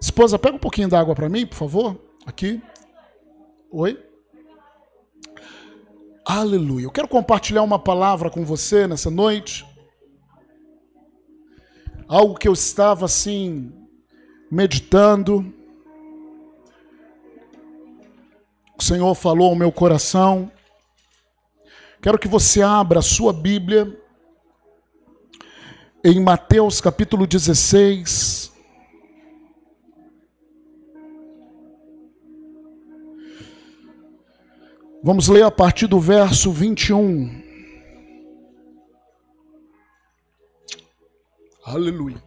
Esposa, pega um pouquinho d'água para mim, por favor. Aqui. Oi? Aleluia. Eu quero compartilhar uma palavra com você nessa noite. Algo que eu estava assim meditando. O Senhor falou ao meu coração. Quero que você abra a sua Bíblia em Mateus capítulo 16. Vamos ler a partir do verso 21. Aleluia.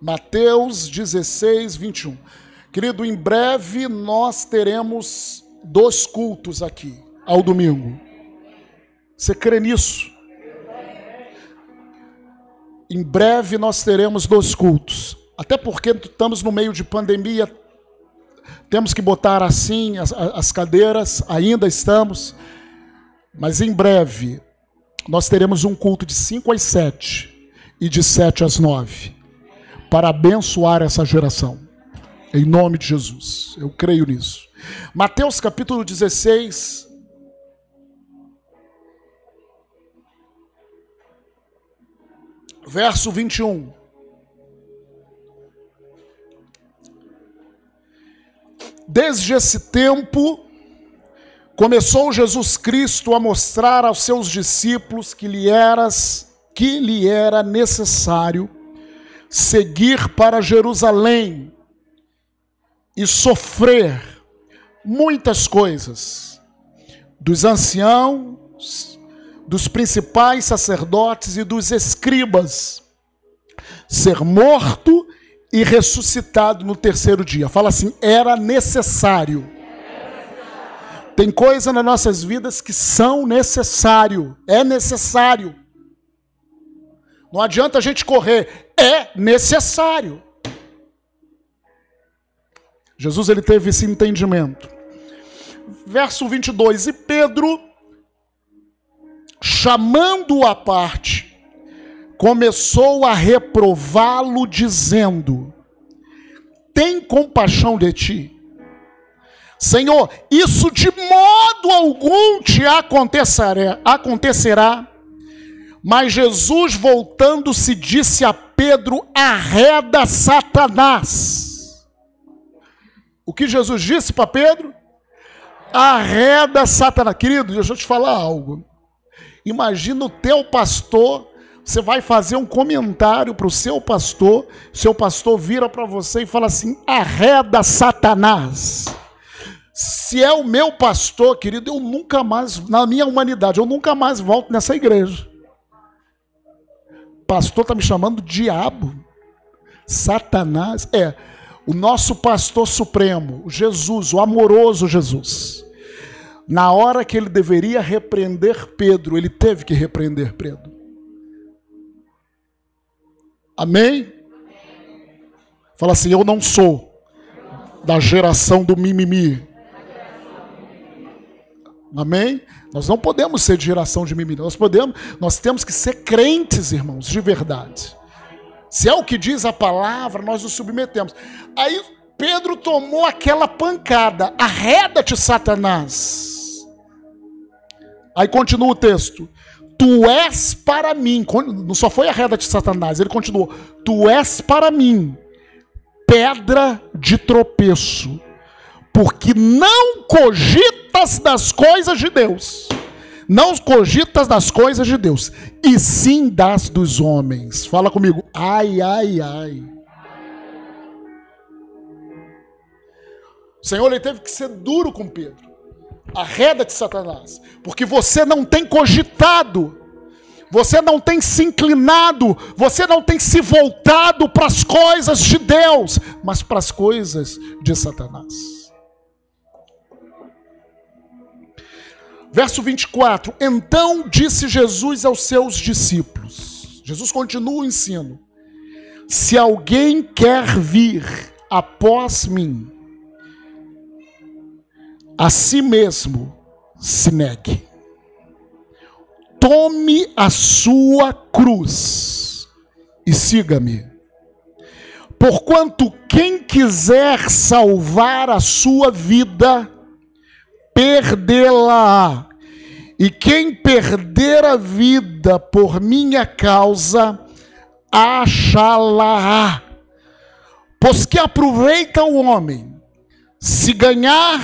Mateus 16, 21. Querido, em breve nós teremos dois cultos aqui, ao domingo. Você crê nisso? Em breve nós teremos dois cultos. Até porque estamos no meio de pandemia, temos que botar assim as, as cadeiras, ainda estamos, mas em breve nós teremos um culto de 5 às 7 e de 7 às 9 para abençoar essa geração. Em nome de Jesus. Eu creio nisso. Mateus capítulo 16. Verso 21. Desde esse tempo, começou Jesus Cristo a mostrar aos seus discípulos que lhe, eras, que lhe era necessário seguir para Jerusalém e sofrer muitas coisas dos anciãos, dos principais sacerdotes e dos escribas, ser morto e ressuscitado no terceiro dia. Fala assim: era necessário. Tem coisa nas nossas vidas que são necessário, é necessário. Não adianta a gente correr, é necessário. Jesus ele teve esse entendimento. Verso 22, e Pedro, chamando-o à parte, começou a reprová-lo, dizendo: Tem compaixão de ti. Senhor, isso de modo algum te acontecerá. Mas Jesus, voltando-se, disse a Pedro: Arreda Satanás. O que Jesus disse para Pedro? Arreda Satanás. Querido, deixa eu te falar algo. Imagina o teu pastor você vai fazer um comentário para o seu pastor, seu pastor vira para você e fala assim: arreda Satanás. Se é o meu pastor, querido, eu nunca mais, na minha humanidade, eu nunca mais volto nessa igreja. Pastor está me chamando diabo. Satanás. É, o nosso pastor supremo, Jesus, o amoroso Jesus. Na hora que ele deveria repreender Pedro, ele teve que repreender Pedro. Amém? Fala assim: Eu não sou da geração do mimimi. Amém? Nós não podemos ser de geração de mimimi. Nós podemos, nós temos que ser crentes, irmãos, de verdade. Se é o que diz a palavra, nós nos submetemos. Aí Pedro tomou aquela pancada. Arreda-te, Satanás. Aí continua o texto. Tu és para mim. Não só foi a reda de Satanás, ele continuou. Tu és para mim pedra de tropeço, porque não cogitas das coisas de Deus. Não cogitas das coisas de Deus, e sim das dos homens. Fala comigo. Ai, ai, ai. O Senhor ele teve que ser duro com Pedro a reda de Satanás, porque você não tem cogitado, você não tem se inclinado, você não tem se voltado para as coisas de Deus, mas para as coisas de Satanás. Verso 24: Então disse Jesus aos seus discípulos, Jesus continua o ensino: Se alguém quer vir após mim, a si mesmo se negue. Tome a sua cruz e siga-me. Porquanto quem quiser salvar a sua vida, perdê-la. E quem perder a vida por minha causa, achá-la. Pois que aproveita o homem se ganhar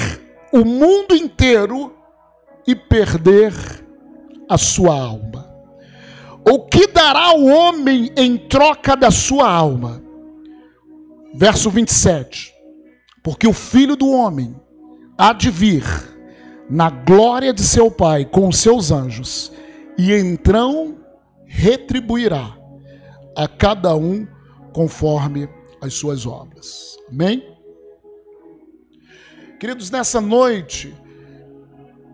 o mundo inteiro e perder a sua alma? O que dará o homem em troca da sua alma? Verso 27. Porque o filho do homem há de vir na glória de seu Pai com os seus anjos, e então retribuirá a cada um conforme as suas obras. Amém? Queridos, nessa noite,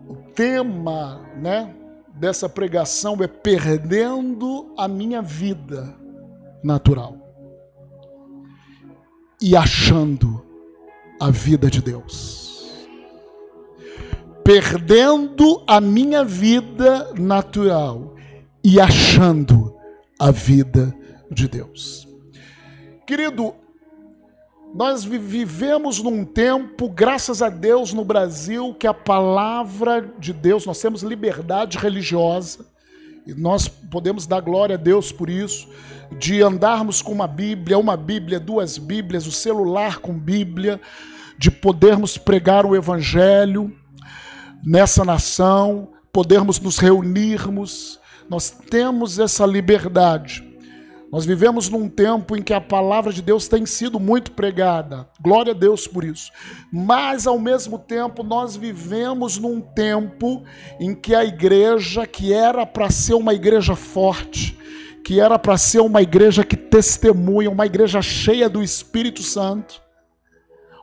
o tema, né, dessa pregação é perdendo a minha vida natural e achando a vida de Deus. Perdendo a minha vida natural e achando a vida de Deus. Querido, nós vivemos num tempo, graças a Deus, no Brasil, que a palavra de Deus, nós temos liberdade religiosa, e nós podemos dar glória a Deus por isso, de andarmos com uma Bíblia, uma Bíblia, duas Bíblias, o celular com Bíblia, de podermos pregar o Evangelho nessa nação, podermos nos reunirmos, nós temos essa liberdade. Nós vivemos num tempo em que a palavra de Deus tem sido muito pregada. Glória a Deus por isso. Mas ao mesmo tempo nós vivemos num tempo em que a igreja que era para ser uma igreja forte, que era para ser uma igreja que testemunha, uma igreja cheia do Espírito Santo,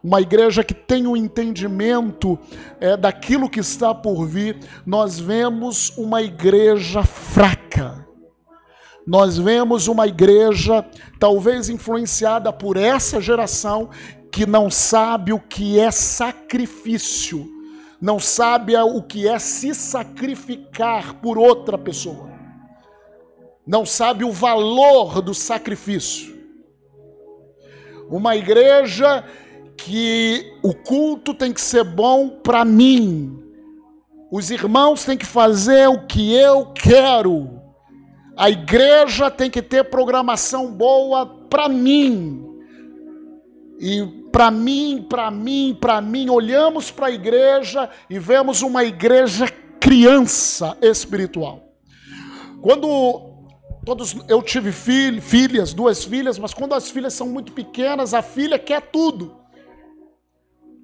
uma igreja que tem o um entendimento é, daquilo que está por vir, nós vemos uma igreja fraca nós vemos uma igreja, talvez influenciada por essa geração, que não sabe o que é sacrifício, não sabe o que é se sacrificar por outra pessoa, não sabe o valor do sacrifício. Uma igreja que o culto tem que ser bom para mim, os irmãos têm que fazer o que eu quero. A igreja tem que ter programação boa para mim. E para mim, para mim, para mim, olhamos para a igreja e vemos uma igreja criança espiritual. Quando todos eu tive filho, filhas, duas filhas, mas quando as filhas são muito pequenas, a filha quer tudo.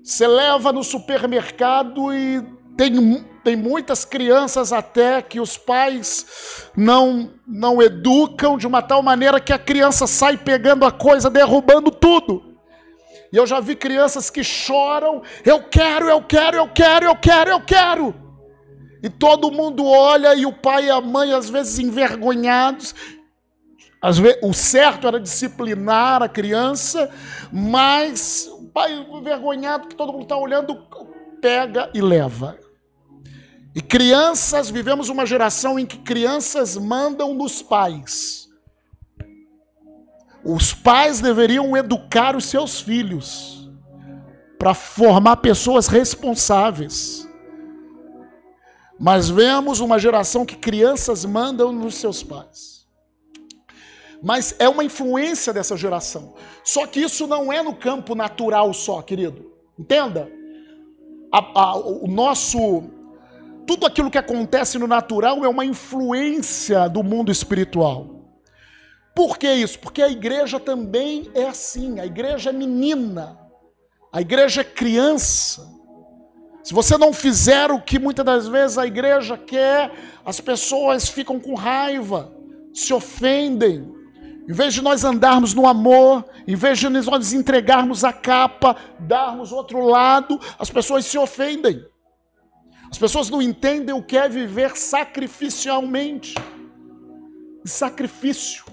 Você leva no supermercado e tem, tem muitas crianças até que os pais não, não educam de uma tal maneira que a criança sai pegando a coisa, derrubando tudo. E eu já vi crianças que choram: eu quero, eu quero, eu quero, eu quero, eu quero. E todo mundo olha e o pai e a mãe, às vezes envergonhados. O certo era disciplinar a criança, mas o pai envergonhado, que todo mundo está olhando, pega e leva. E crianças, vivemos uma geração em que crianças mandam nos pais. Os pais deveriam educar os seus filhos para formar pessoas responsáveis. Mas vemos uma geração que crianças mandam nos seus pais. Mas é uma influência dessa geração. Só que isso não é no campo natural só, querido. Entenda? A, a, o nosso tudo aquilo que acontece no natural é uma influência do mundo espiritual. Por que isso? Porque a igreja também é assim, a igreja é menina, a igreja é criança. Se você não fizer o que muitas das vezes a igreja quer, as pessoas ficam com raiva, se ofendem. Em vez de nós andarmos no amor, em vez de nós entregarmos a capa, darmos outro lado, as pessoas se ofendem. As pessoas não entendem o que é viver sacrificialmente. Sacrifício.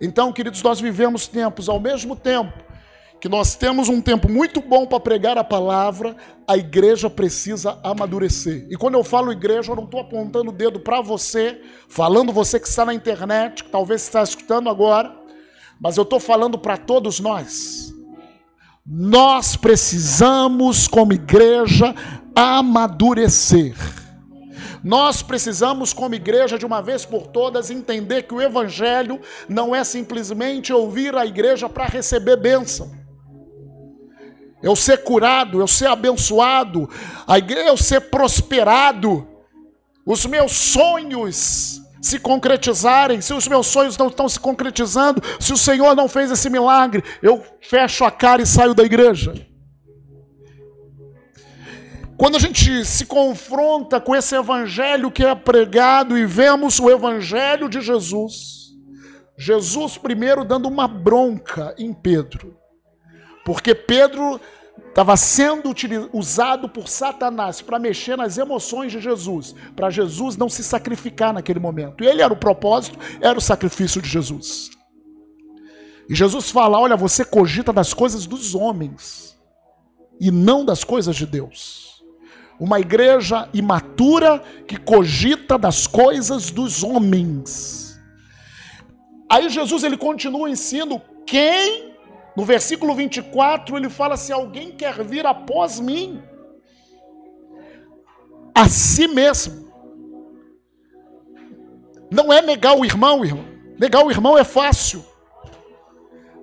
Então, queridos, nós vivemos tempos ao mesmo tempo que nós temos um tempo muito bom para pregar a palavra, a igreja precisa amadurecer. E quando eu falo igreja, eu não estou apontando o dedo para você, falando você que está na internet, que talvez está escutando agora, Mas eu estou falando para todos nós. Nós precisamos, como igreja, amadurecer. Nós precisamos, como igreja, de uma vez por todas, entender que o Evangelho não é simplesmente ouvir a igreja para receber bênção. Eu ser curado, eu ser abençoado, a igreja eu ser prosperado, os meus sonhos se concretizarem, se os meus sonhos não estão se concretizando, se o Senhor não fez esse milagre, eu fecho a cara e saio da igreja. Quando a gente se confronta com esse evangelho que é pregado e vemos o evangelho de Jesus, Jesus primeiro dando uma bronca em Pedro, porque Pedro estava sendo usado por Satanás para mexer nas emoções de Jesus, para Jesus não se sacrificar naquele momento. E ele era o propósito, era o sacrifício de Jesus. E Jesus fala: Olha, você cogita das coisas dos homens e não das coisas de Deus. Uma igreja imatura que cogita das coisas dos homens. Aí Jesus ele continua o ensino quem no versículo 24 ele fala se alguém quer vir após mim a si mesmo. Não é negar o irmão, irmão. Negar o irmão é fácil.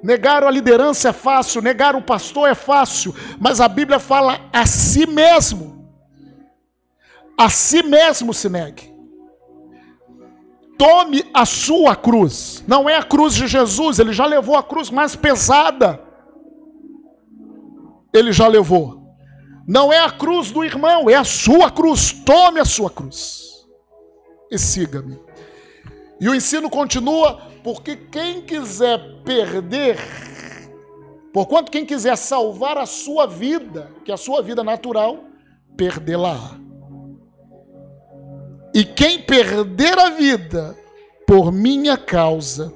Negar a liderança é fácil, negar o pastor é fácil, mas a Bíblia fala a si mesmo a si mesmo se negue. Tome a sua cruz. Não é a cruz de Jesus, ele já levou a cruz mais pesada. Ele já levou. Não é a cruz do irmão, é a sua cruz. Tome a sua cruz e siga-me. E o ensino continua, porque quem quiser perder, porquanto quem quiser salvar a sua vida, que é a sua vida natural, perdê-la. E quem perder a vida por minha causa,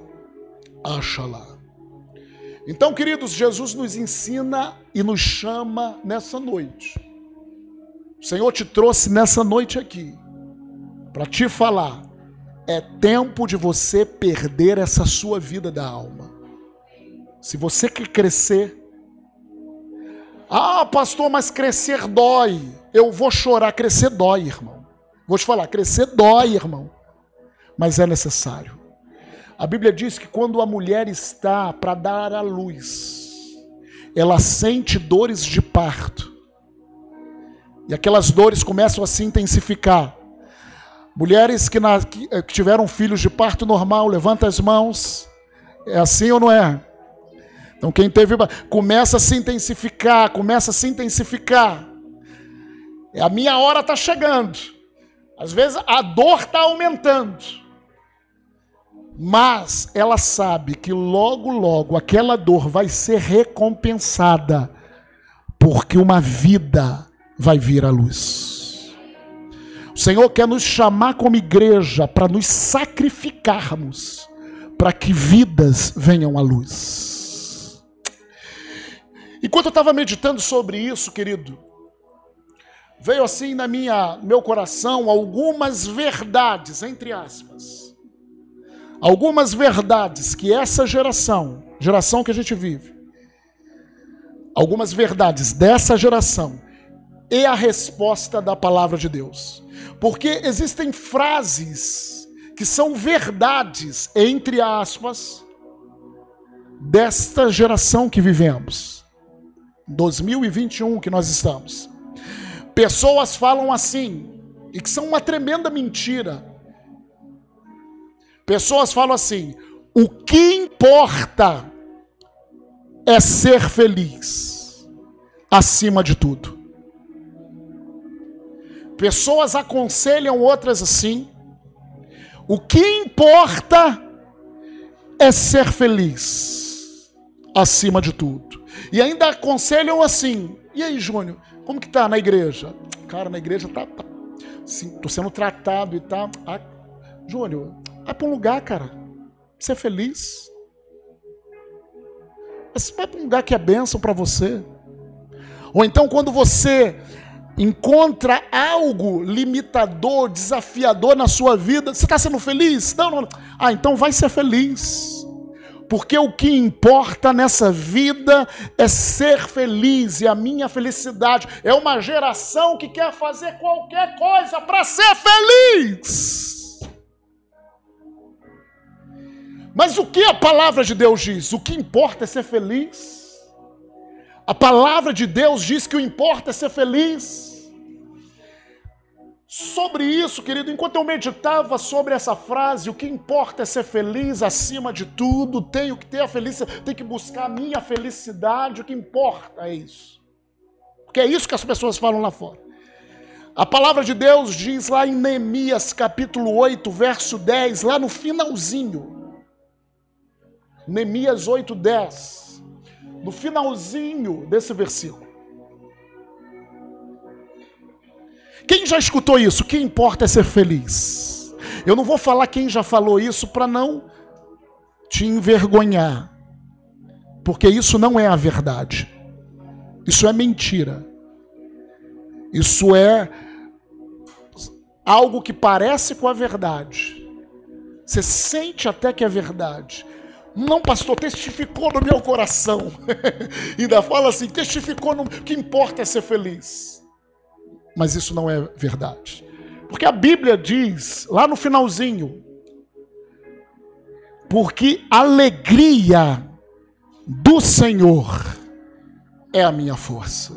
acha-la. Então, queridos, Jesus nos ensina e nos chama nessa noite. O Senhor te trouxe nessa noite aqui para te falar. É tempo de você perder essa sua vida da alma. Se você quer crescer, ah, pastor, mas crescer dói. Eu vou chorar, crescer dói, irmão. Vou te falar, crescer dói, irmão, mas é necessário. A Bíblia diz que quando a mulher está para dar à luz, ela sente dores de parto. E aquelas dores começam a se intensificar. Mulheres que, na, que, eh, que tiveram filhos de parto normal, levanta as mãos. É assim ou não é? Então quem teve começa a se intensificar, começa a se intensificar. É a minha hora está chegando. Às vezes a dor está aumentando. Mas ela sabe que logo, logo aquela dor vai ser recompensada, porque uma vida vai vir à luz. O Senhor quer nos chamar como igreja para nos sacrificarmos, para que vidas venham à luz. Enquanto eu estava meditando sobre isso, querido, veio assim na minha meu coração algumas verdades, entre aspas. Algumas verdades que essa geração, geração que a gente vive, algumas verdades dessa geração e a resposta da palavra de Deus. Porque existem frases que são verdades, entre aspas, desta geração que vivemos. 2021 que nós estamos. Pessoas falam assim, e que são uma tremenda mentira. Pessoas falam assim: o que importa é ser feliz, acima de tudo. Pessoas aconselham outras assim: o que importa é ser feliz, acima de tudo. E ainda aconselham assim: e aí, Júnior, como que tá na igreja? Cara, na igreja tá, tá assim, tô sendo tratado e tá. Júnior, vai para um lugar, cara. Ser feliz. Mas vai para um lugar que é bênção para você. Ou então quando você encontra algo limitador, desafiador na sua vida, você está sendo feliz? Não, não. Ah, então vai ser feliz. Porque o que importa nessa vida é ser feliz, e a minha felicidade é uma geração que quer fazer qualquer coisa para ser feliz. Mas o que a palavra de Deus diz? O que importa é ser feliz. A palavra de Deus diz que o importa é ser feliz. Sobre isso, querido, enquanto eu meditava sobre essa frase, o que importa é ser feliz acima de tudo, tenho que ter a felicidade, tenho que buscar a minha felicidade, o que importa é isso. Porque é isso que as pessoas falam lá fora. A palavra de Deus diz lá em Neemias capítulo 8, verso 10, lá no finalzinho. Neemias 8, 10. No finalzinho desse versículo. Quem já escutou isso? O que importa é ser feliz. Eu não vou falar quem já falou isso para não te envergonhar, porque isso não é a verdade. Isso é mentira. Isso é algo que parece com a verdade. Você sente até que é verdade. Não, pastor, testificou no meu coração. Ainda fala assim: testificou no. O que importa é ser feliz mas isso não é verdade. Porque a Bíblia diz, lá no finalzinho, porque alegria do Senhor é a minha força.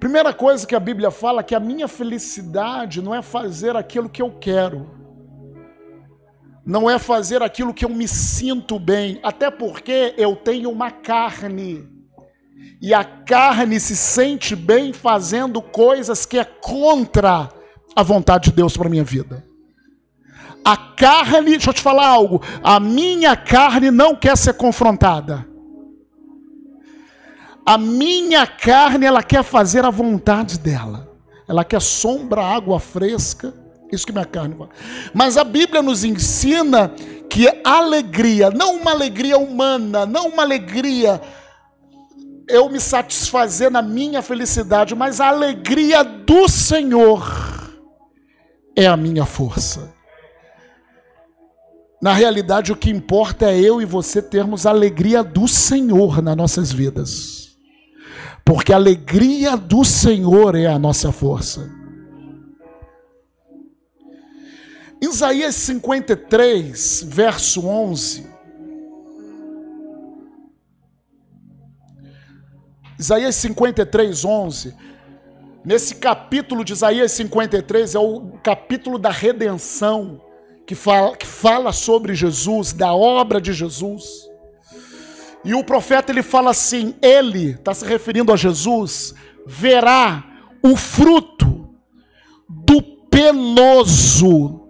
Primeira coisa que a Bíblia fala é que a minha felicidade não é fazer aquilo que eu quero, não é fazer aquilo que eu me sinto bem, até porque eu tenho uma carne e a carne se sente bem fazendo coisas que é contra a vontade de Deus para minha vida. A carne, deixa eu te falar algo, a minha carne não quer ser confrontada. A minha carne, ela quer fazer a vontade dela. Ela quer sombra, água fresca, isso que minha carne fala. Mas a Bíblia nos ensina que alegria, não uma alegria humana, não uma alegria eu me satisfazer na minha felicidade, mas a alegria do Senhor é a minha força. Na realidade, o que importa é eu e você termos a alegria do Senhor nas nossas vidas. Porque a alegria do Senhor é a nossa força. Isaías 53, verso 11. Isaías 53, 11. Nesse capítulo de Isaías 53 é o capítulo da redenção, que fala, que fala sobre Jesus, da obra de Jesus. E o profeta ele fala assim: ele, está se referindo a Jesus, verá o fruto do penoso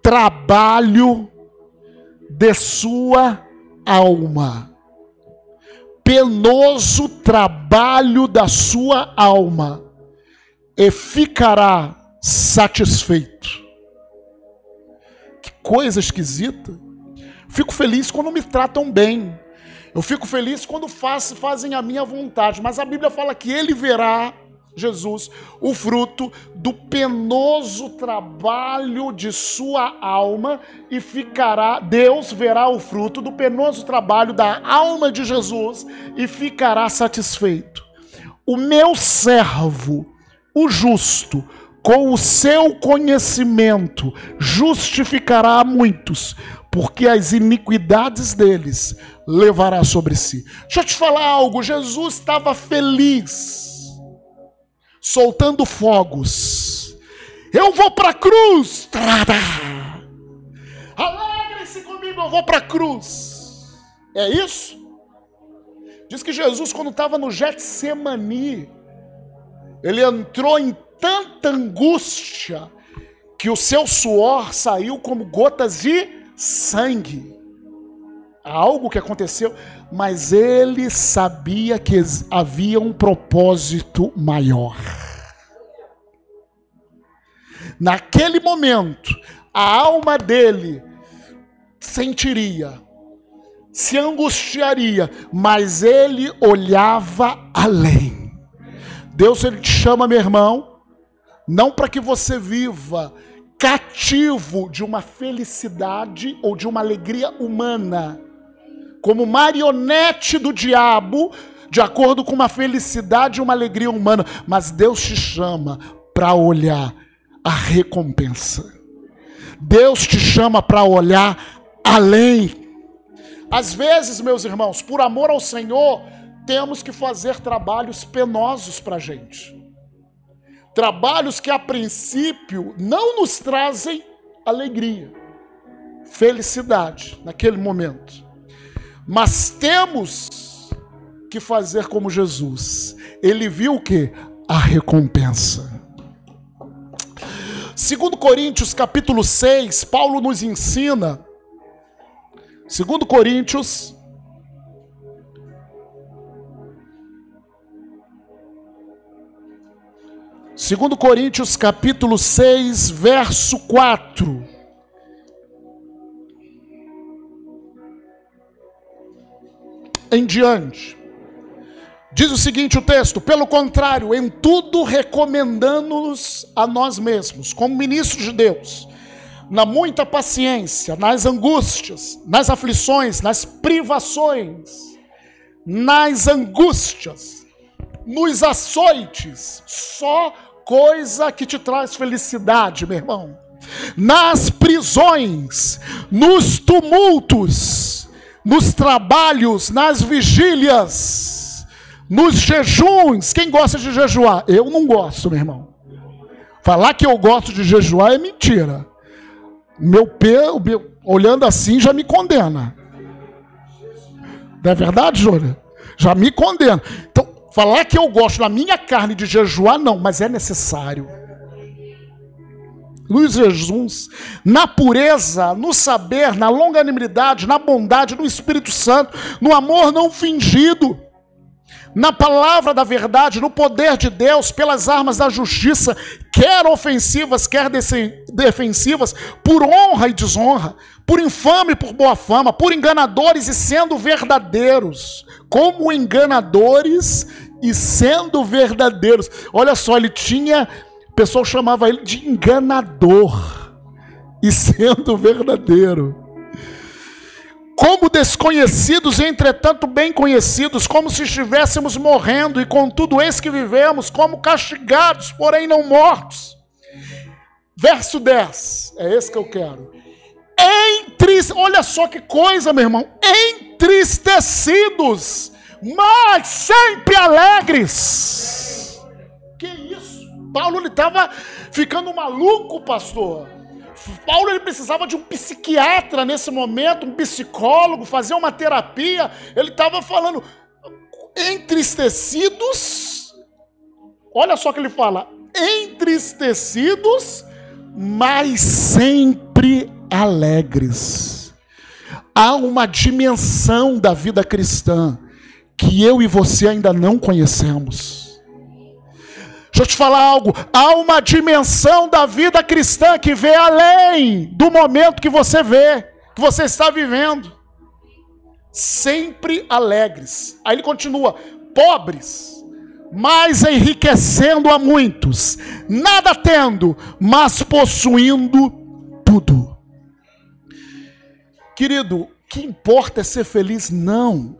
trabalho de sua alma penoso trabalho da sua alma e ficará satisfeito. Que coisa esquisita. Fico feliz quando me tratam bem. Eu fico feliz quando faz, fazem a minha vontade. Mas a Bíblia fala que ele verá Jesus, o fruto do penoso trabalho de sua alma e ficará, Deus verá o fruto do penoso trabalho da alma de Jesus e ficará satisfeito. O meu servo, o justo, com o seu conhecimento, justificará a muitos, porque as iniquidades deles levará sobre si. Deixa eu te falar algo: Jesus estava feliz soltando fogos. Eu vou para a cruz. Alegre-se comigo, eu vou para a cruz. É isso? Diz que Jesus, quando estava no Getsemani, ele entrou em tanta angústia que o seu suor saiu como gotas de sangue. Algo que aconteceu, mas ele sabia que havia um propósito maior. Naquele momento, a alma dele sentiria, se angustiaria, mas ele olhava além. Deus ele te chama, meu irmão, não para que você viva cativo de uma felicidade ou de uma alegria humana, como marionete do diabo, de acordo com uma felicidade e uma alegria humana. Mas Deus te chama para olhar a recompensa. Deus te chama para olhar além. Às vezes, meus irmãos, por amor ao Senhor, temos que fazer trabalhos penosos para a gente. Trabalhos que a princípio não nos trazem alegria, felicidade naquele momento. Mas temos que fazer como Jesus. Ele viu o que? A recompensa. Segundo Coríntios, capítulo 6, Paulo nos ensina. Segundo Coríntios, Segundo Coríntios, capítulo 6, verso 4. Em diante. Diz o seguinte o texto: pelo contrário, em tudo recomendando-nos a nós mesmos, como ministros de Deus, na muita paciência, nas angústias, nas aflições, nas privações, nas angústias, nos açoites, só coisa que te traz felicidade, meu irmão. Nas prisões, nos tumultos, nos trabalhos, nas vigílias, nos jejuns, quem gosta de jejuar? Eu não gosto, meu irmão. Falar que eu gosto de jejuar é mentira. Meu pé, olhando assim, já me condena. Não é verdade, Júlia? Já me condena. Então, falar que eu gosto na minha carne de jejuar, não, mas é necessário. Nos jejuns, na pureza, no saber, na longanimidade, na bondade, no Espírito Santo, no amor não fingido na palavra da verdade, no poder de Deus, pelas armas da justiça, quer ofensivas, quer defensivas, por honra e desonra, por infame e por boa fama, por enganadores e sendo verdadeiros, como enganadores e sendo verdadeiros. Olha só, ele tinha, o pessoal chamava ele de enganador e sendo verdadeiro como desconhecidos, entretanto bem conhecidos, como se estivéssemos morrendo, e contudo eis que vivemos, como castigados, porém não mortos. Verso 10, é esse que eu quero. Entriste, olha só que coisa, meu irmão, entristecidos, mas sempre alegres. Que isso? Paulo ele estava ficando maluco, pastor. Paulo ele precisava de um psiquiatra nesse momento, um psicólogo, fazer uma terapia. Ele estava falando, entristecidos. Olha só que ele fala: entristecidos, mas sempre alegres. Há uma dimensão da vida cristã que eu e você ainda não conhecemos. Deixa eu te falar algo. Há uma dimensão da vida cristã que vê além do momento que você vê, que você está vivendo. Sempre alegres. Aí ele continua: pobres, mas enriquecendo a muitos, nada tendo, mas possuindo tudo. Querido, o que importa é ser feliz? Não.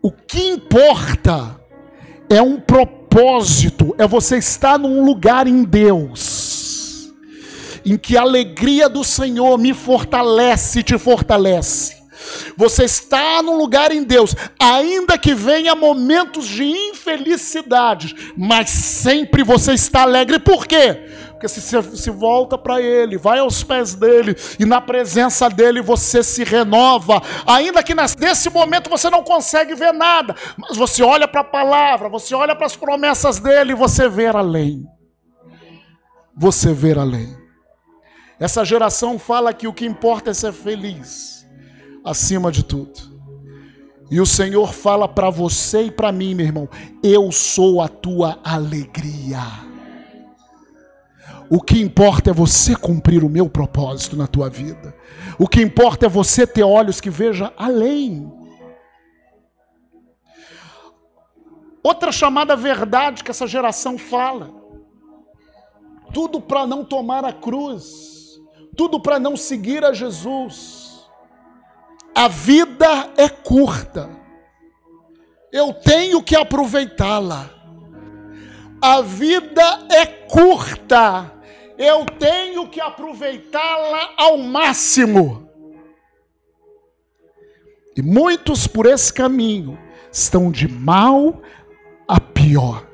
O que importa é um propósito propósito é você estar num lugar em Deus, em que a alegria do Senhor me fortalece te fortalece. Você está num lugar em Deus, ainda que venha momentos de infelicidade, mas sempre você está alegre. Por quê? Porque se se volta para Ele, vai aos pés dele, e na presença dele você se renova, ainda que nesse momento você não consegue ver nada, mas você olha para a palavra, você olha para as promessas dele e você vê além. Você vê além. Essa geração fala que o que importa é ser feliz, acima de tudo. E o Senhor fala para você e para mim, meu irmão: eu sou a tua alegria. O que importa é você cumprir o meu propósito na tua vida. O que importa é você ter olhos que vejam além. Outra chamada verdade que essa geração fala. tudo para não tomar a cruz, tudo para não seguir a Jesus. A vida é curta, eu tenho que aproveitá-la. A vida é curta, eu tenho que aproveitá-la ao máximo. E muitos por esse caminho estão de mal a pior.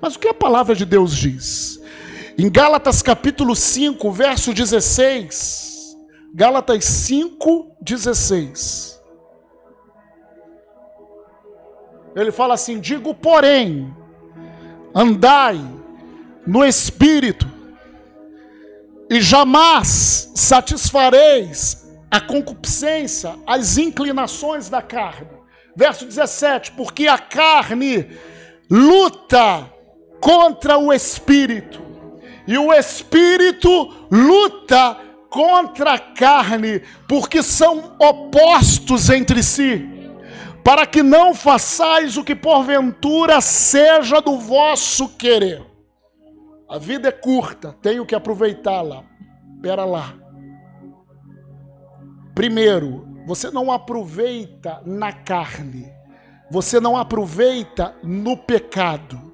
Mas o que a palavra de Deus diz? Em Gálatas capítulo 5, verso 16. Gálatas 5, 16. Ele fala assim: digo, porém, andai no espírito, e jamais satisfareis a concupiscência, as inclinações da carne. Verso 17: porque a carne luta contra o espírito, e o espírito luta contra a carne, porque são opostos entre si, para que não façais o que porventura seja do vosso querer. A vida é curta, tenho que aproveitá-la. Pera lá. Primeiro, você não aproveita na carne você não aproveita no pecado.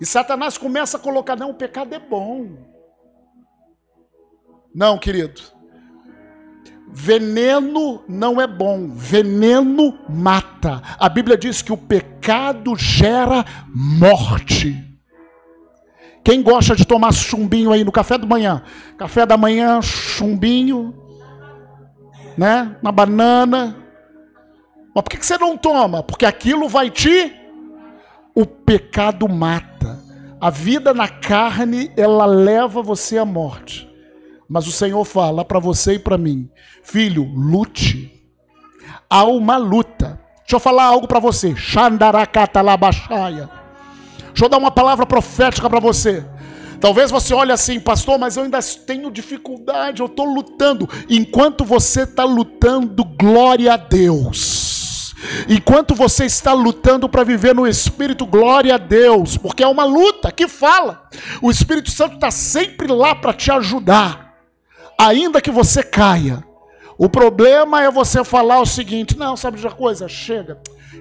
E Satanás começa a colocar: não, o pecado é bom. Não, querido. Veneno não é bom, veneno mata. A Bíblia diz que o pecado gera morte. Quem gosta de tomar chumbinho aí no café da manhã? Café da manhã, chumbinho, né? Uma banana, mas por que você não toma? Porque aquilo vai te. O pecado mata. A vida na carne, ela leva você à morte. Mas o Senhor fala para você e para mim: Filho, lute. Há uma luta. Deixa eu falar algo para você. Xandarakatalabashaya. Deixa eu dar uma palavra profética para você. Talvez você olhe assim, pastor, mas eu ainda tenho dificuldade, eu estou lutando. Enquanto você está lutando, glória a Deus. Enquanto você está lutando para viver no Espírito, glória a Deus, porque é uma luta que fala. O Espírito Santo está sempre lá para te ajudar, ainda que você caia. O problema é você falar o seguinte: não, sabe de uma coisa? Chega,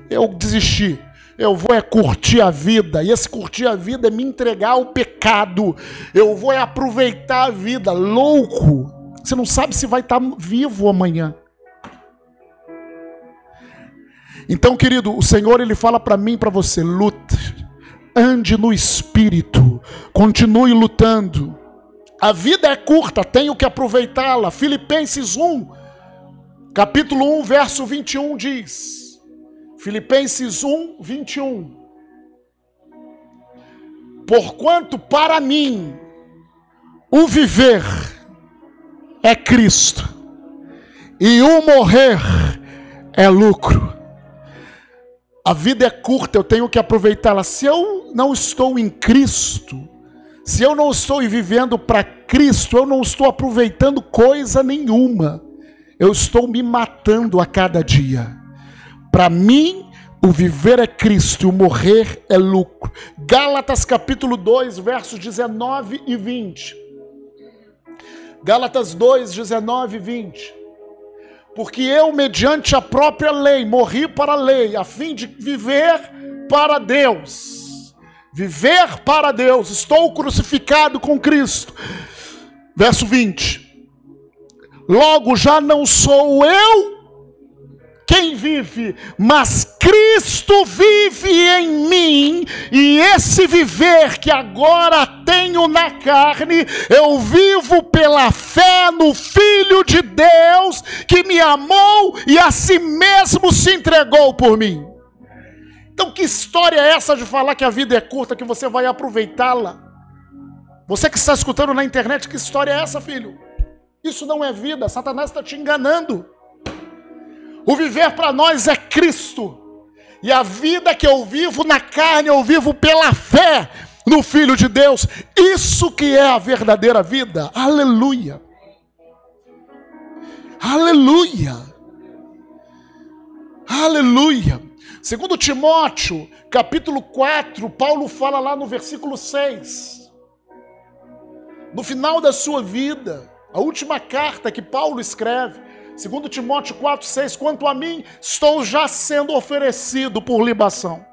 eu desisti. Eu vou é curtir a vida, e esse curtir a vida é me entregar ao pecado. Eu vou é aproveitar a vida, louco. Você não sabe se vai estar vivo amanhã. Então, querido, o Senhor ele fala para mim, para você, lute, ande no espírito, continue lutando. A vida é curta, tenho que aproveitá-la. Filipenses 1, capítulo 1, verso 21 diz: Filipenses 1, 21. Porquanto para mim o viver é Cristo e o morrer é lucro. A vida é curta, eu tenho que aproveitá-la. Se eu não estou em Cristo, se eu não estou vivendo para Cristo, eu não estou aproveitando coisa nenhuma. Eu estou me matando a cada dia. Para mim, o viver é Cristo, o morrer é lucro. Gálatas capítulo 2, versos 19 e 20. Gálatas 2, 19 e 20 porque eu, mediante a própria lei, morri para a lei, a fim de viver para Deus. Viver para Deus, estou crucificado com Cristo. Verso 20: Logo já não sou eu quem vive, mas Cristo vive em mim, e esse viver que agora tenho na carne, eu vivo pela fé no Filho de Deus que me amou e a si mesmo se entregou por mim. Então, que história é essa de falar que a vida é curta, que você vai aproveitá-la? Você que está escutando na internet, que história é essa, filho? Isso não é vida, Satanás está te enganando. O viver para nós é Cristo. E a vida que eu vivo na carne, eu vivo pela fé no Filho de Deus. Isso que é a verdadeira vida. Aleluia. Aleluia. Aleluia. Segundo Timóteo, capítulo 4, Paulo fala lá no versículo 6. no final da sua vida, a última carta que Paulo escreve, segundo Timóteo 4:6, quanto a mim, estou já sendo oferecido por libação.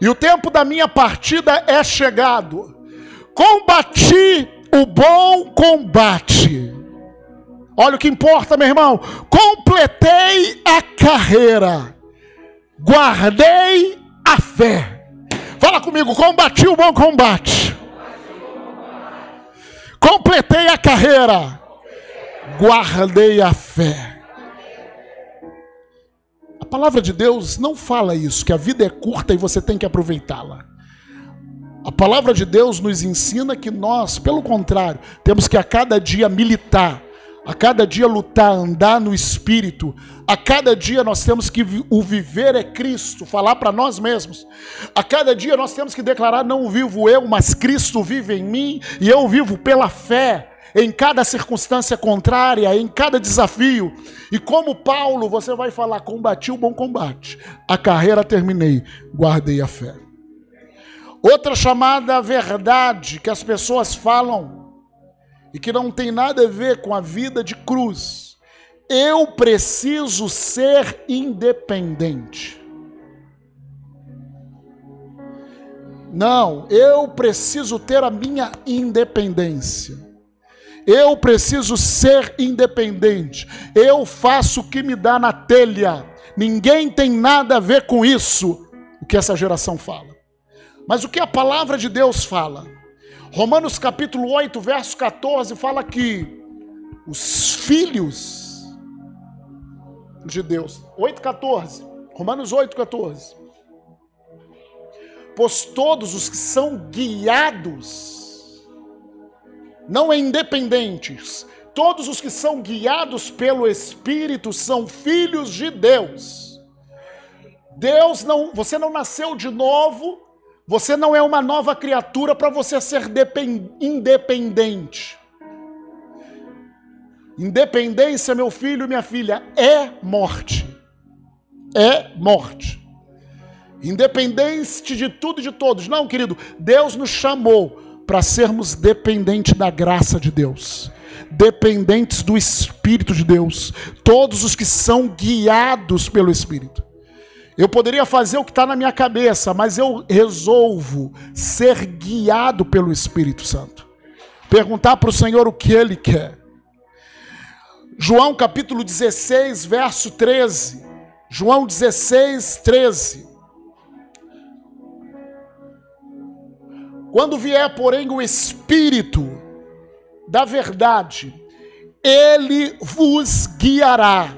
E o tempo da minha partida é chegado. Combati o bom combate. Olha o que importa, meu irmão. Completei a carreira. Guardei a fé. Fala comigo, combati o bom combate. Completei a carreira. Guardei a fé. Palavra de Deus não fala isso, que a vida é curta e você tem que aproveitá-la. A palavra de Deus nos ensina que nós, pelo contrário, temos que a cada dia militar, a cada dia lutar, andar no espírito. A cada dia nós temos que o viver é Cristo, falar para nós mesmos. A cada dia nós temos que declarar: não vivo eu, mas Cristo vive em mim e eu vivo pela fé. Em cada circunstância contrária, em cada desafio. E como Paulo, você vai falar: combati o bom combate, a carreira terminei, guardei a fé. Outra chamada verdade que as pessoas falam e que não tem nada a ver com a vida de cruz. Eu preciso ser independente. Não, eu preciso ter a minha independência. Eu preciso ser independente. Eu faço o que me dá na telha. Ninguém tem nada a ver com isso. O que essa geração fala. Mas o que a palavra de Deus fala? Romanos capítulo 8, verso 14 fala que os filhos de Deus, 8:14. Romanos 8:14. Pois todos os que são guiados não é independentes, todos os que são guiados pelo Espírito são filhos de Deus. Deus não, você não nasceu de novo você não é uma nova criatura para você ser independente. Independência, meu filho e minha filha, é morte. É morte. Independente de tudo e de todos. Não, querido, Deus nos chamou para sermos dependentes da graça de Deus dependentes do Espírito de Deus, todos os que são guiados pelo Espírito. Eu poderia fazer o que está na minha cabeça, mas eu resolvo ser guiado pelo Espírito Santo. Perguntar para o Senhor o que Ele quer. João capítulo 16, verso 13. João 16, 13. Quando vier, porém, o Espírito da verdade, ele vos guiará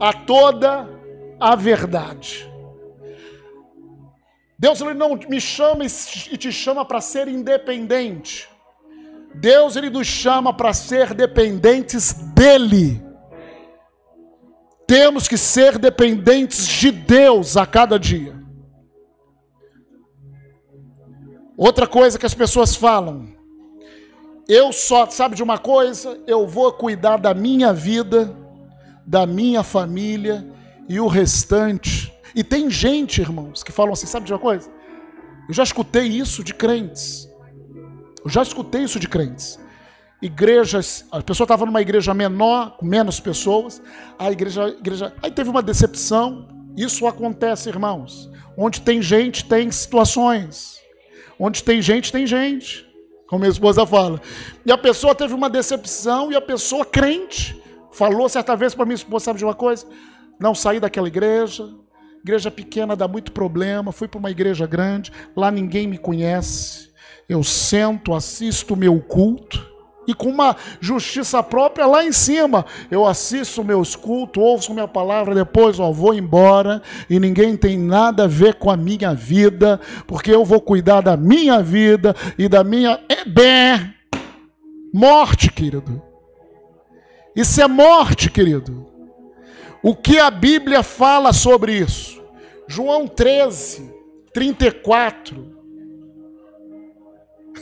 a toda a verdade. Deus ele não me chama e te chama para ser independente. Deus ele nos chama para ser dependentes dele. Temos que ser dependentes de Deus a cada dia. Outra coisa que as pessoas falam, eu só, sabe de uma coisa? Eu vou cuidar da minha vida, da minha família e o restante. E tem gente, irmãos, que falam assim: sabe de uma coisa? Eu já escutei isso de crentes. Eu já escutei isso de crentes. Igrejas, a pessoa estava numa igreja menor, com menos pessoas, a igreja, igreja. Aí teve uma decepção. Isso acontece, irmãos. Onde tem gente, tem situações. Onde tem gente, tem gente. Como minha esposa fala. E a pessoa teve uma decepção e a pessoa crente falou certa vez para minha esposa, sabe de uma coisa? Não saí daquela igreja. Igreja pequena dá muito problema. Fui para uma igreja grande. Lá ninguém me conhece. Eu sento, assisto o meu culto. E com uma justiça própria lá em cima. Eu assisto meus cultos, ouço minha palavra, depois ó, vou embora. E ninguém tem nada a ver com a minha vida. Porque eu vou cuidar da minha vida e da minha. É bem. Morte, querido. Isso é morte, querido. O que a Bíblia fala sobre isso? João 13, 34.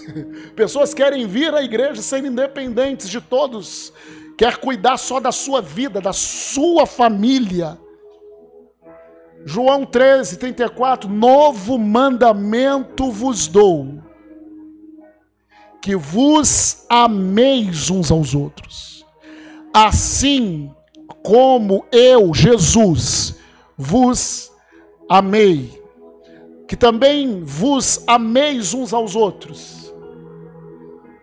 Pessoas querem vir à igreja ser independentes de todos, quer cuidar só da sua vida, da sua família. João 13, 34, novo mandamento vos dou, que vos ameis uns aos outros. Assim como eu, Jesus, vos amei. Que também vos ameis uns aos outros.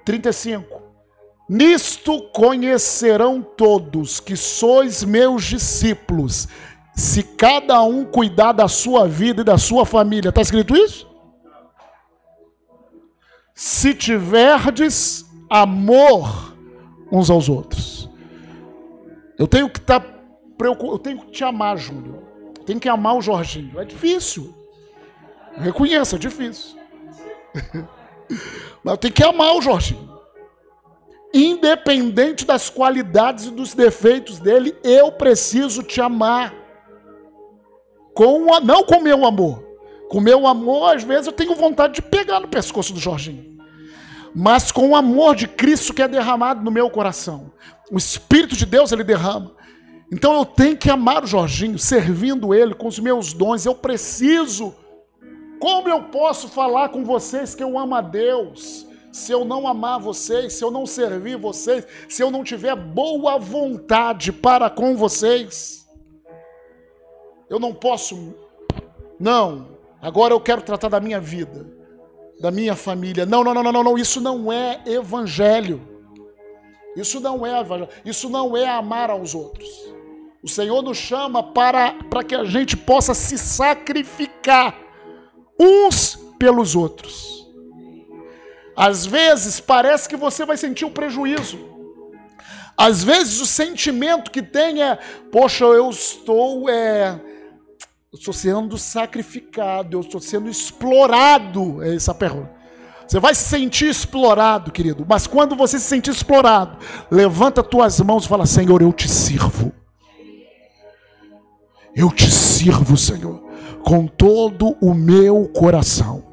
35. Nisto conhecerão todos que sois meus discípulos, se cada um cuidar da sua vida e da sua família. Está escrito isso? Se tiverdes amor uns aos outros. Eu tenho que estar tá preocupado, eu tenho que te amar, Júlio. Tenho que amar o Jorginho. É difícil. Reconheça, é difícil. Mas tenho que amar o Jorginho. Independente das qualidades e dos defeitos dele, eu preciso te amar com a, não com meu amor. Com meu amor, às vezes eu tenho vontade de pegar no pescoço do Jorginho. Mas com o amor de Cristo que é derramado no meu coração. O Espírito de Deus ele derrama. Então eu tenho que amar o Jorginho, servindo ele com os meus dons. Eu preciso. Como eu posso falar com vocês que eu amo a Deus? Se eu não amar vocês, se eu não servir vocês, se eu não tiver boa vontade para com vocês. Eu não posso. Não. Agora eu quero tratar da minha vida, da minha família. Não, não, não, não, não. Isso não é evangelho. Isso não é. Isso não é amar aos outros. O Senhor nos chama para, para que a gente possa se sacrificar uns pelos outros. Às vezes parece que você vai sentir um prejuízo. Às vezes o sentimento que tem é, poxa, eu estou é, eu estou sendo sacrificado, eu estou sendo explorado. É essa a pergunta. Você vai se sentir explorado, querido. Mas quando você se sentir explorado, levanta tuas mãos e fala: Senhor, eu te sirvo. Eu te sirvo, Senhor, com todo o meu coração.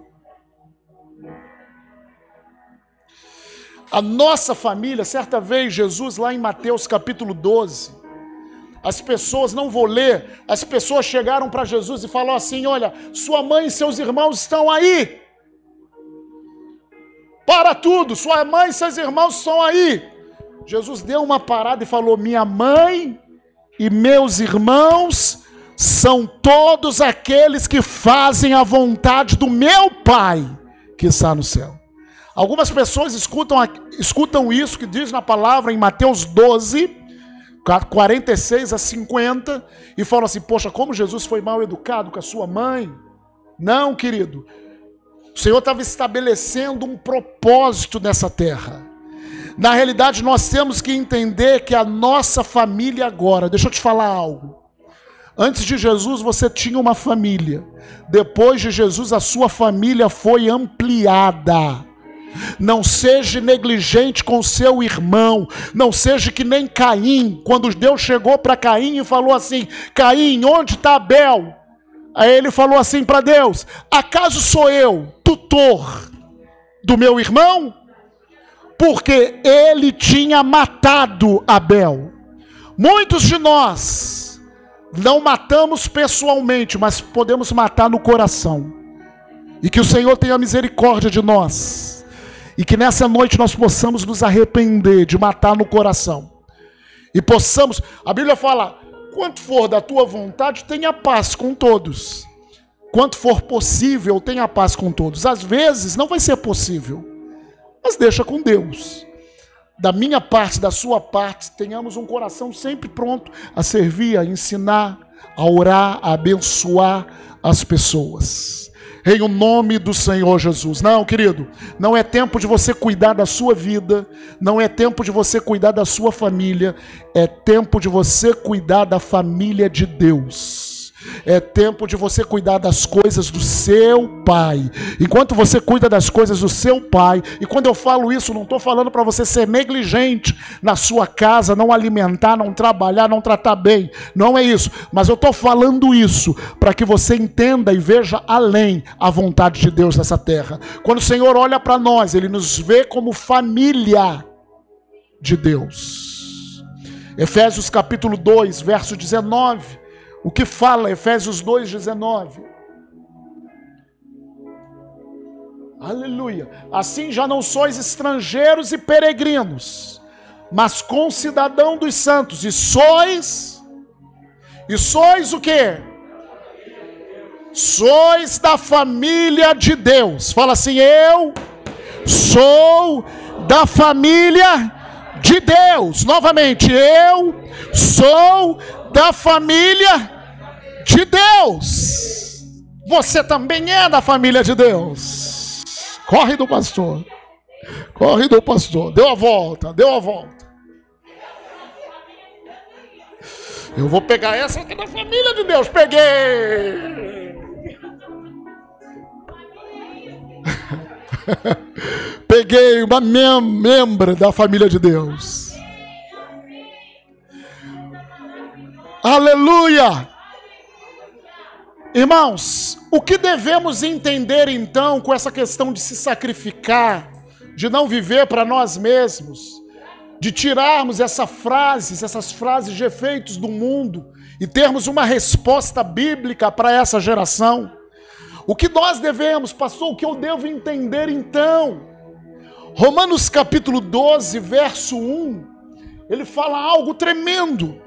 A nossa família, certa vez, Jesus, lá em Mateus capítulo 12, as pessoas, não vou ler, as pessoas chegaram para Jesus e falaram assim: Olha, sua mãe e seus irmãos estão aí. Para tudo, sua mãe e seus irmãos estão aí. Jesus deu uma parada e falou: Minha mãe e meus irmãos são todos aqueles que fazem a vontade do meu Pai que está no céu. Algumas pessoas escutam, escutam isso que diz na palavra em Mateus 12, 46 a 50, e falam assim: Poxa, como Jesus foi mal educado com a sua mãe. Não, querido. O Senhor estava estabelecendo um propósito nessa terra. Na realidade, nós temos que entender que a nossa família agora, deixa eu te falar algo. Antes de Jesus, você tinha uma família. Depois de Jesus, a sua família foi ampliada. Não seja negligente com seu irmão. Não seja que nem Caim, quando Deus chegou para Caim e falou assim: Caim, onde está Abel? Aí ele falou assim para Deus: Acaso sou eu tutor do meu irmão? Porque ele tinha matado Abel. Muitos de nós não matamos pessoalmente, mas podemos matar no coração. E que o Senhor tenha misericórdia de nós e que nessa noite nós possamos nos arrepender de matar no coração. E possamos, a Bíblia fala: quanto for da tua vontade, tenha paz com todos. Quanto for possível, tenha paz com todos. Às vezes não vai ser possível, mas deixa com Deus. Da minha parte, da sua parte, tenhamos um coração sempre pronto a servir, a ensinar, a orar, a abençoar as pessoas em o nome do Senhor Jesus. Não, querido, não é tempo de você cuidar da sua vida, não é tempo de você cuidar da sua família, é tempo de você cuidar da família de Deus. É tempo de você cuidar das coisas do seu pai. Enquanto você cuida das coisas do seu pai, e quando eu falo isso, não estou falando para você ser negligente na sua casa, não alimentar, não trabalhar, não tratar bem. Não é isso. Mas eu estou falando isso para que você entenda e veja além a vontade de Deus nessa terra. Quando o Senhor olha para nós, Ele nos vê como família de Deus. Efésios capítulo 2, verso 19 o que fala Efésios 2,19? Aleluia. Assim já não sois estrangeiros e peregrinos, mas concidadão dos santos, e sois e sois o quê? Sois da família de Deus. Fala assim: eu sou da família de Deus. Novamente, eu sou da família de Deus. Você também é da família de Deus. Corre do pastor. Corre do pastor. Deu a volta, deu a volta. Eu vou pegar essa aqui da família de Deus. Peguei. Peguei uma mem membra da família de Deus. Aleluia! Irmãos, o que devemos entender então com essa questão de se sacrificar, de não viver para nós mesmos, de tirarmos essa frases, essas frases de efeitos do mundo e termos uma resposta bíblica para essa geração? O que nós devemos, pastor, o que eu devo entender então? Romanos capítulo 12, verso 1, ele fala algo tremendo.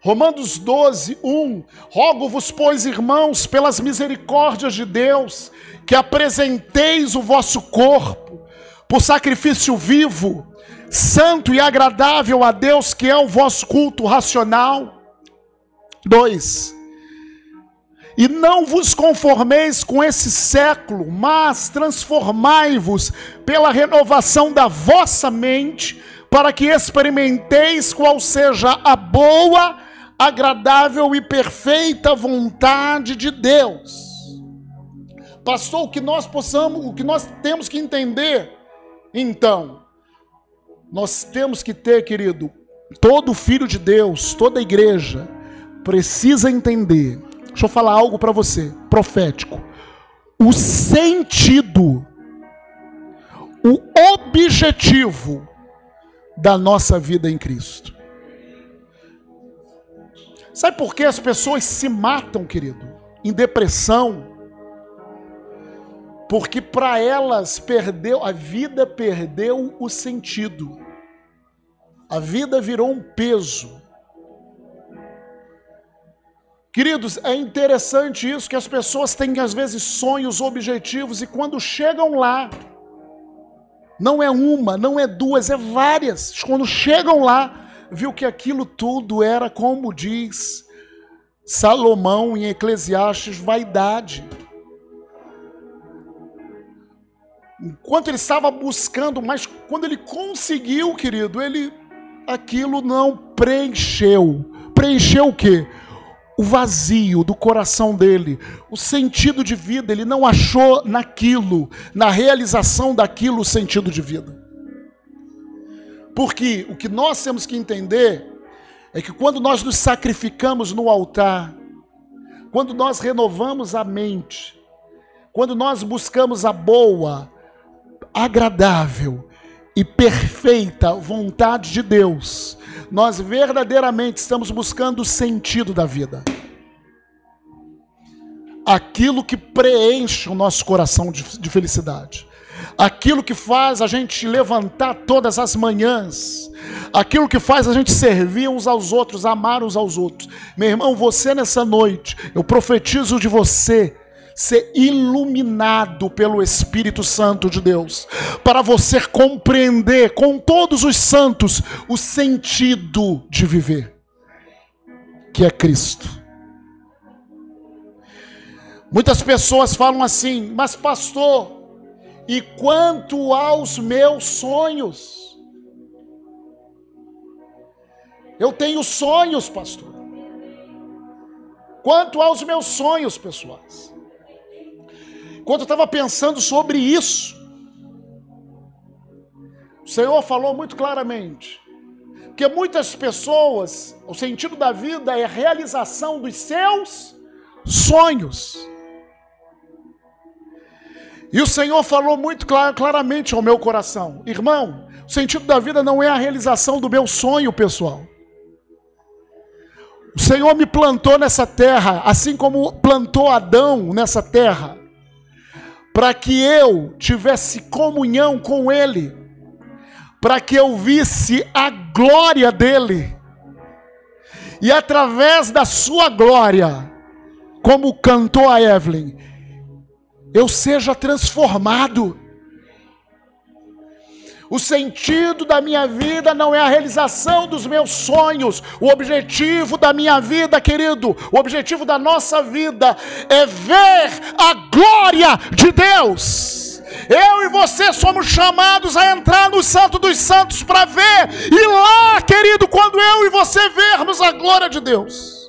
Romanos 12, 1: Rogo-vos, pois, irmãos, pelas misericórdias de Deus, que apresenteis o vosso corpo por sacrifício vivo, santo e agradável a Deus, que é o vosso culto racional. 2 e não vos conformeis com esse século, mas transformai-vos pela renovação da vossa mente, para que experimenteis qual seja a boa, agradável e perfeita vontade de Deus. Pastor, o que nós possamos, o que nós temos que entender, então, nós temos que ter, querido, todo filho de Deus, toda igreja, precisa entender Deixa eu falar algo para você, profético. O sentido, o objetivo da nossa vida em Cristo. Sabe por que as pessoas se matam, querido? Em depressão. Porque para elas perdeu, a vida perdeu o sentido. A vida virou um peso. Queridos, é interessante isso que as pessoas têm às vezes sonhos, objetivos e quando chegam lá, não é uma, não é duas, é várias. Quando chegam lá, viu que aquilo tudo era como diz Salomão em Eclesiastes, vaidade. Enquanto ele estava buscando, mas quando ele conseguiu, querido, ele aquilo não preencheu. Preencheu o quê? o vazio do coração dele, o sentido de vida, ele não achou naquilo, na realização daquilo, o sentido de vida. Porque o que nós temos que entender é que quando nós nos sacrificamos no altar, quando nós renovamos a mente, quando nós buscamos a boa, agradável e perfeita vontade de Deus, nós verdadeiramente estamos buscando o sentido da vida. Aquilo que preenche o nosso coração de, de felicidade. Aquilo que faz a gente levantar todas as manhãs. Aquilo que faz a gente servir uns aos outros, amar uns aos outros. Meu irmão, você nessa noite, eu profetizo de você ser iluminado pelo Espírito Santo de Deus, para você compreender com todos os santos o sentido de viver, que é Cristo. Muitas pessoas falam assim, mas pastor, e quanto aos meus sonhos? Eu tenho sonhos, pastor. Quanto aos meus sonhos, pessoais? Quando eu estava pensando sobre isso, o Senhor falou muito claramente que muitas pessoas, o sentido da vida é a realização dos seus sonhos. E o Senhor falou muito clar, claramente ao meu coração: irmão, o sentido da vida não é a realização do meu sonho pessoal. O Senhor me plantou nessa terra, assim como plantou Adão nessa terra, para que eu tivesse comunhão com Ele, para que eu visse a glória dEle, e através da Sua glória, como cantou a Evelyn, eu seja transformado. O sentido da minha vida não é a realização dos meus sonhos. O objetivo da minha vida, querido, o objetivo da nossa vida é ver a glória de Deus. Eu e você somos chamados a entrar no Santo dos Santos para ver. E lá, querido, quando eu e você vermos a glória de Deus,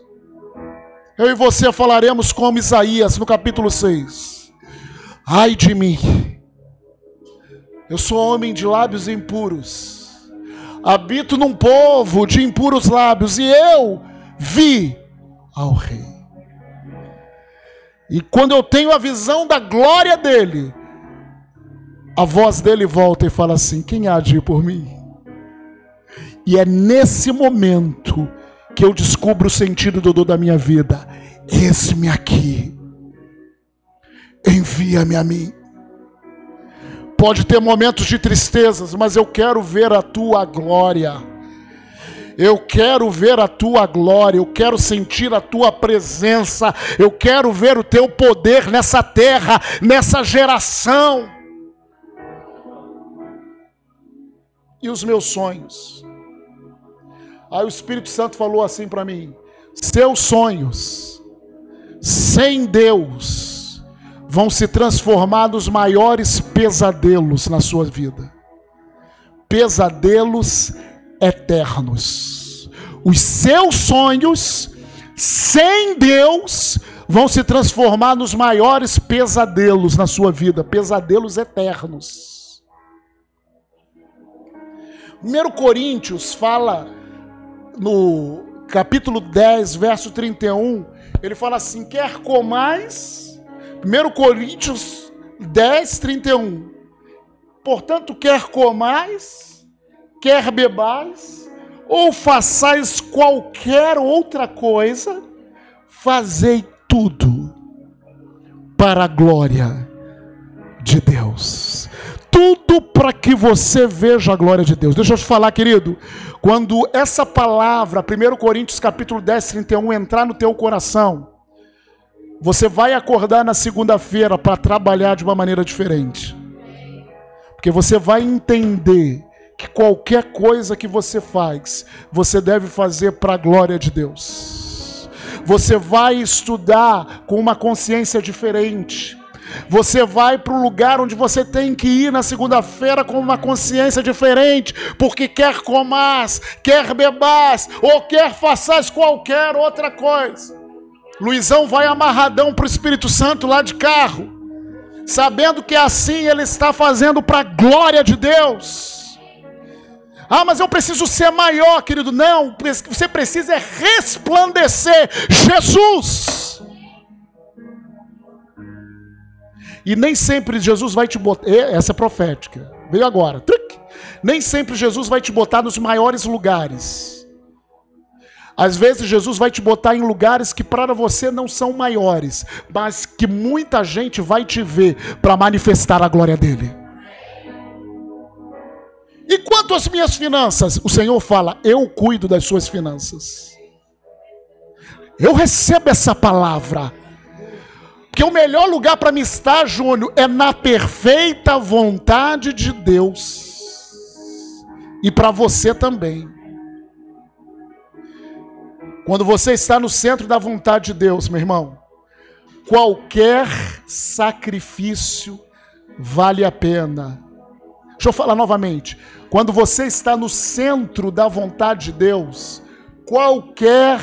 eu e você falaremos como Isaías no capítulo 6. Ai de mim eu sou homem de lábios impuros. Habito num povo de impuros lábios e eu vi ao rei. E quando eu tenho a visão da glória dele, a voz dele volta e fala assim: Quem há de ir por mim? E é nesse momento que eu descubro o sentido do da minha vida. Esse-me aqui. Envia-me a mim. Pode ter momentos de tristezas, mas eu quero ver a tua glória. Eu quero ver a tua glória, eu quero sentir a tua presença, eu quero ver o teu poder nessa terra, nessa geração. E os meus sonhos. Aí o Espírito Santo falou assim para mim: seus sonhos sem Deus vão se transformar nos maiores pesadelos na sua vida. Pesadelos eternos. Os seus sonhos sem Deus vão se transformar nos maiores pesadelos na sua vida, pesadelos eternos. 1 Coríntios fala no capítulo 10, verso 31, ele fala assim: quer comais 1 Coríntios 10, 31. Portanto, quer comais, quer bebais, ou façais qualquer outra coisa, fazei tudo para a glória de Deus. Tudo para que você veja a glória de Deus. Deixa eu te falar, querido. Quando essa palavra, 1 Coríntios capítulo 10, 31, entrar no teu coração, você vai acordar na segunda-feira para trabalhar de uma maneira diferente. Porque você vai entender que qualquer coisa que você faz, você deve fazer para a glória de Deus. Você vai estudar com uma consciência diferente. Você vai para o lugar onde você tem que ir na segunda-feira com uma consciência diferente, porque quer comás, quer bebás, ou quer faças qualquer outra coisa Luizão vai amarradão para o Espírito Santo lá de carro, sabendo que assim ele está fazendo para a glória de Deus. Ah, mas eu preciso ser maior, querido. Não, você precisa é resplandecer Jesus. E nem sempre Jesus vai te botar. Essa é profética. Veio agora. Nem sempre Jesus vai te botar nos maiores lugares. Às vezes Jesus vai te botar em lugares que para você não são maiores, mas que muita gente vai te ver para manifestar a glória dele. E quanto às minhas finanças, o Senhor fala: Eu cuido das suas finanças. Eu recebo essa palavra. Porque o melhor lugar para me estar, Júnior, é na perfeita vontade de Deus. E para você também. Quando você está no centro da vontade de Deus, meu irmão, qualquer sacrifício vale a pena. Deixa eu falar novamente. Quando você está no centro da vontade de Deus, qualquer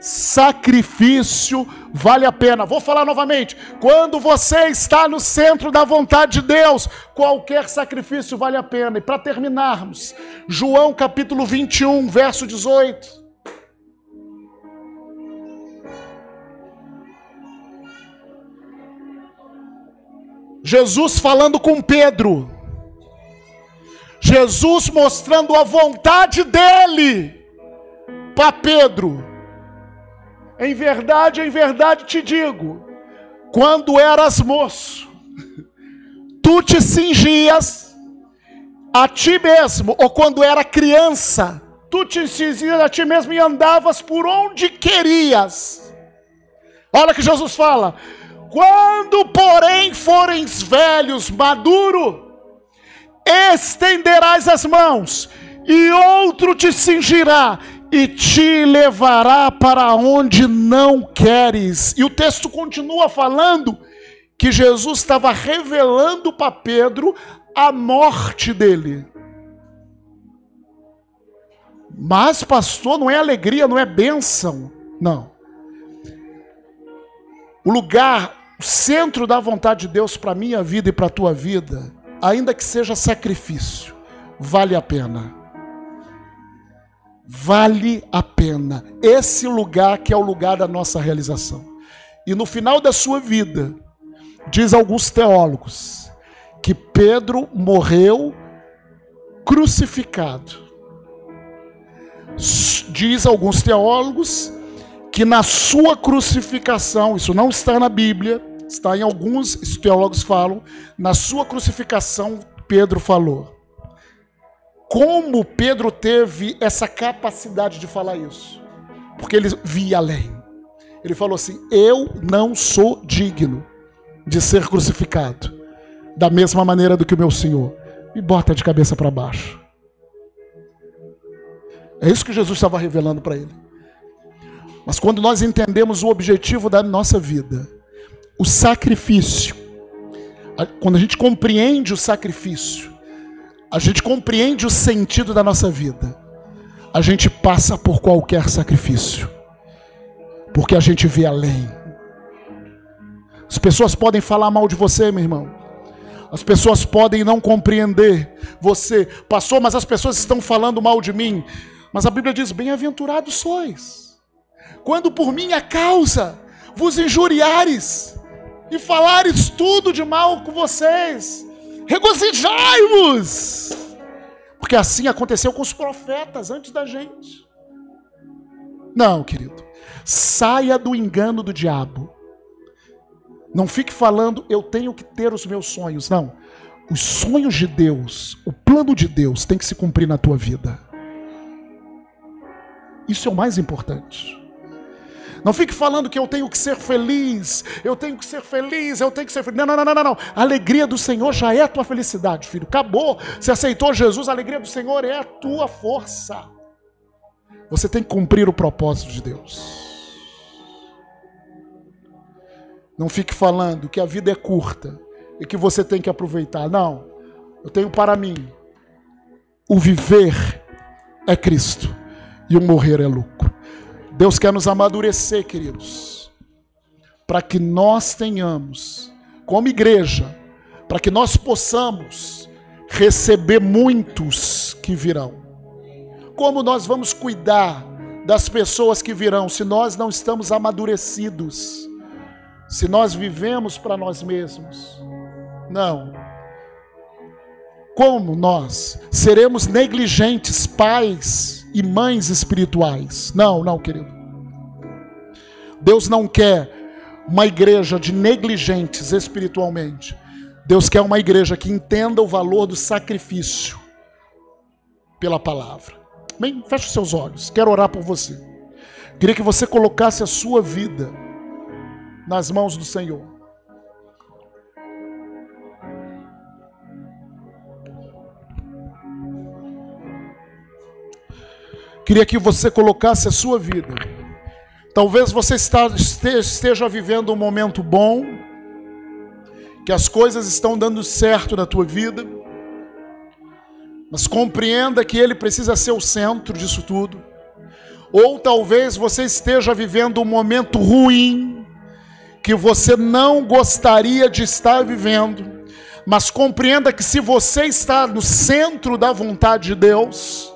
sacrifício vale a pena. Vou falar novamente. Quando você está no centro da vontade de Deus, qualquer sacrifício vale a pena. E para terminarmos, João capítulo 21, verso 18. Jesus falando com Pedro. Jesus mostrando a vontade dele para Pedro. Em verdade, em verdade te digo, quando eras moço, tu te cingias a ti mesmo, ou quando era criança, tu te cingias a ti mesmo e andavas por onde querias. Olha que Jesus fala: quando, porém, forens velhos, maduro, estenderás as mãos, e outro te cingirá e te levará para onde não queres. E o texto continua falando que Jesus estava revelando para Pedro a morte dele. Mas, pastor, não é alegria, não é bênção. Não. O lugar, o centro da vontade de Deus para a minha vida e para a tua vida, ainda que seja sacrifício, vale a pena vale a pena. Esse lugar que é o lugar da nossa realização. E no final da sua vida, diz alguns teólogos, que Pedro morreu crucificado. Diz alguns teólogos que na sua crucificação, isso não está na Bíblia, está em alguns teólogos falam, na sua crucificação Pedro falou: como Pedro teve essa capacidade de falar isso? Porque ele via além. Ele falou assim: Eu não sou digno de ser crucificado, da mesma maneira do que o meu Senhor. Me bota de cabeça para baixo. É isso que Jesus estava revelando para ele. Mas quando nós entendemos o objetivo da nossa vida, o sacrifício, quando a gente compreende o sacrifício, a gente compreende o sentido da nossa vida, a gente passa por qualquer sacrifício, porque a gente vê além. As pessoas podem falar mal de você, meu irmão. As pessoas podem não compreender você, pastor, mas as pessoas estão falando mal de mim. Mas a Bíblia diz: Bem-aventurados sois, quando por minha causa vos injuriares e falares tudo de mal com vocês regozijai-vos, porque assim aconteceu com os profetas antes da gente. Não, querido, saia do engano do diabo. Não fique falando, eu tenho que ter os meus sonhos. Não. Os sonhos de Deus, o plano de Deus tem que se cumprir na tua vida. Isso é o mais importante. Não fique falando que eu tenho que ser feliz, eu tenho que ser feliz, eu tenho que ser feliz. Não, não, não, não, não. A alegria do Senhor já é a tua felicidade, filho. Acabou. Você aceitou Jesus, a alegria do Senhor é a tua força. Você tem que cumprir o propósito de Deus. Não fique falando que a vida é curta e que você tem que aproveitar. Não. Eu tenho para mim. O viver é Cristo e o morrer é lucro. Deus quer nos amadurecer, queridos, para que nós tenhamos, como igreja, para que nós possamos receber muitos que virão. Como nós vamos cuidar das pessoas que virão se nós não estamos amadurecidos? Se nós vivemos para nós mesmos? Não. Como nós seremos negligentes pais? E mães espirituais. Não, não, querido. Deus não quer uma igreja de negligentes espiritualmente. Deus quer uma igreja que entenda o valor do sacrifício pela palavra. Bem, feche os seus olhos. Quero orar por você. Queria que você colocasse a sua vida nas mãos do Senhor. Queria que você colocasse a sua vida. Talvez você esteja vivendo um momento bom, que as coisas estão dando certo na tua vida, mas compreenda que Ele precisa ser o centro disso tudo. Ou talvez você esteja vivendo um momento ruim, que você não gostaria de estar vivendo, mas compreenda que se você está no centro da vontade de Deus,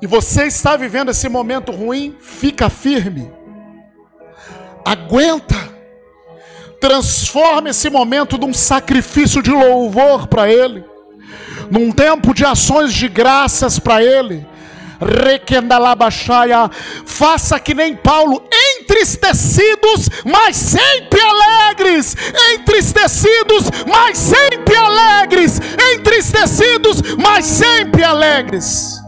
e você está vivendo esse momento ruim, fica firme. Aguenta. Transforma esse momento num sacrifício de louvor para Ele, num tempo de ações de graças para Ele. Faça que nem Paulo, entristecidos, mas sempre alegres, entristecidos, mas sempre alegres, entristecidos, mas sempre alegres.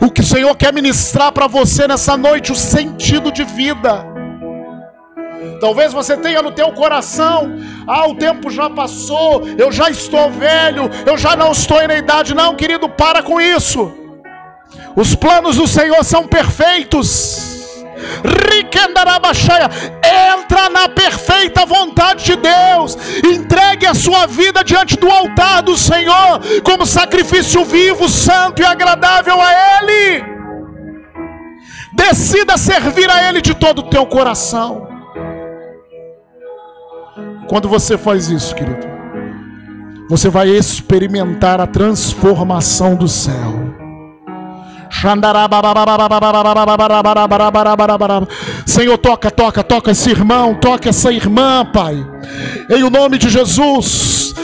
O que o Senhor quer ministrar para você nessa noite, o sentido de vida. Talvez você tenha no teu coração, ah, o tempo já passou, eu já estou velho, eu já não estou na idade. Não, querido, para com isso. Os planos do Senhor são perfeitos. Entra na perfeita vontade de Deus. Entregue a sua vida diante do altar do Senhor como sacrifício vivo, santo e agradável a Ele. Decida servir a Ele de todo o teu coração. Quando você faz isso, querido, você vai experimentar a transformação do céu. Senhor, toca, toca, toca esse irmão, toca essa irmã, Pai. Em o nome de Jesus.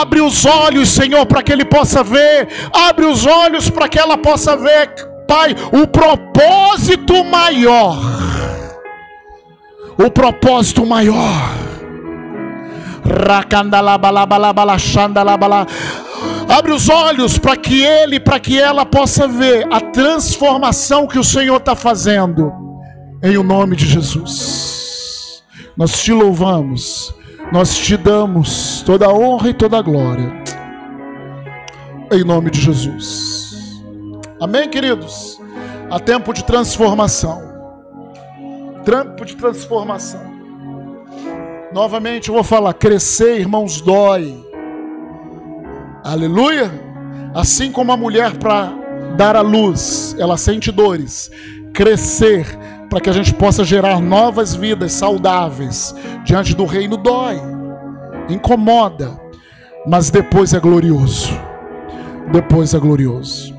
Abre os olhos, Senhor, para que ele possa ver. Abre os olhos para que ela possa ver, Pai, o propósito maior. O propósito maior. Abre os olhos para que ele, para que ela possa ver a transformação que o Senhor está fazendo. Em o nome de Jesus. Nós te louvamos, nós te damos toda a honra e toda a glória. Em nome de Jesus. Amém, queridos? Há tempo de transformação. Tempo de transformação. Novamente eu vou falar: crescer, irmãos, dói. Aleluia. Assim como a mulher para dar à luz, ela sente dores, crescer para que a gente possa gerar novas vidas saudáveis diante do reino dói, incomoda, mas depois é glorioso. Depois é glorioso.